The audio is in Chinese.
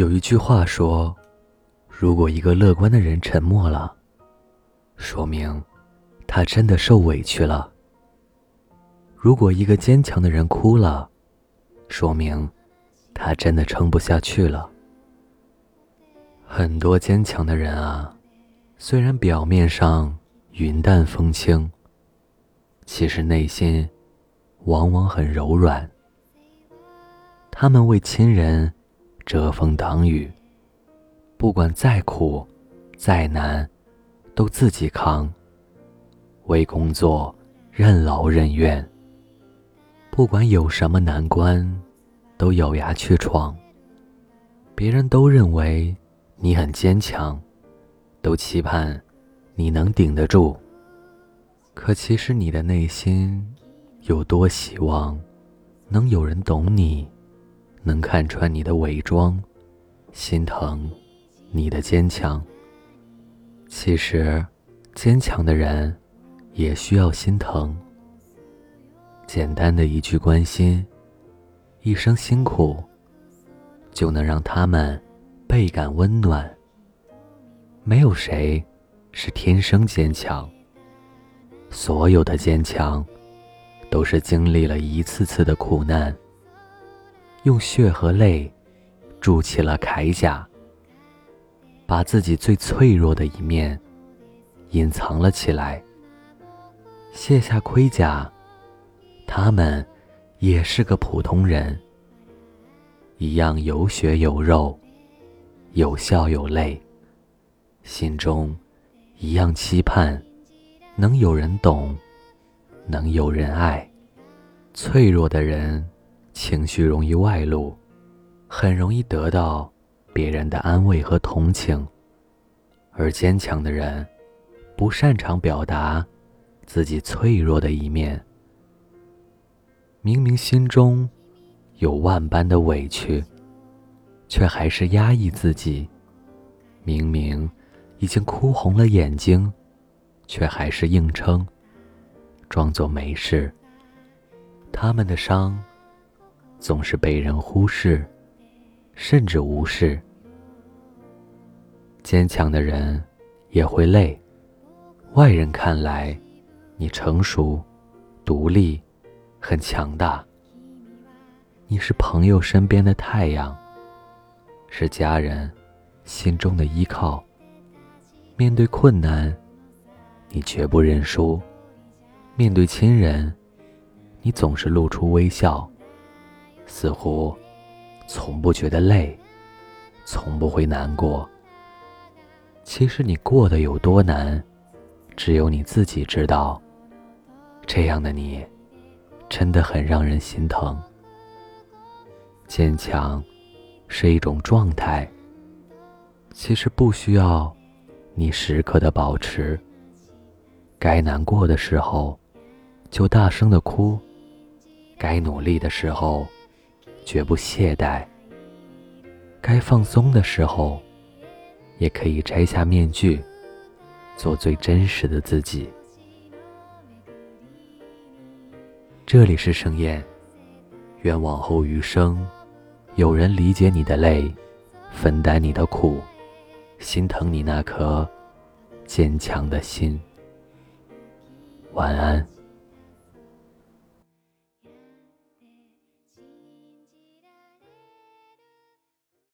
有一句话说：“如果一个乐观的人沉默了，说明他真的受委屈了；如果一个坚强的人哭了，说明他真的撑不下去了。”很多坚强的人啊，虽然表面上云淡风轻，其实内心往往很柔软。他们为亲人。遮风挡雨，不管再苦、再难，都自己扛；为工作任劳任怨，不管有什么难关，都咬牙去闯。别人都认为你很坚强，都期盼你能顶得住。可其实你的内心有多希望能有人懂你？能看穿你的伪装，心疼你的坚强。其实，坚强的人也需要心疼。简单的一句关心，一声辛苦，就能让他们倍感温暖。没有谁是天生坚强，所有的坚强，都是经历了一次次的苦难。用血和泪筑起了铠甲，把自己最脆弱的一面隐藏了起来。卸下盔甲，他们也是个普通人，一样有血有肉，有笑有泪，心中一样期盼能有人懂，能有人爱。脆弱的人。情绪容易外露，很容易得到别人的安慰和同情。而坚强的人，不擅长表达自己脆弱的一面。明明心中有万般的委屈，却还是压抑自己；明明已经哭红了眼睛，却还是硬撑，装作没事。他们的伤。总是被人忽视，甚至无视。坚强的人也会累。外人看来，你成熟、独立、很强大。你是朋友身边的太阳，是家人心中的依靠。面对困难，你绝不认输；面对亲人，你总是露出微笑。似乎从不觉得累，从不会难过。其实你过得有多难，只有你自己知道。这样的你，真的很让人心疼。坚强是一种状态，其实不需要你时刻的保持。该难过的时候，就大声的哭；该努力的时候。绝不懈怠。该放松的时候，也可以摘下面具，做最真实的自己。这里是盛宴，愿往后余生，有人理解你的累，分担你的苦，心疼你那颗坚强的心。晚安。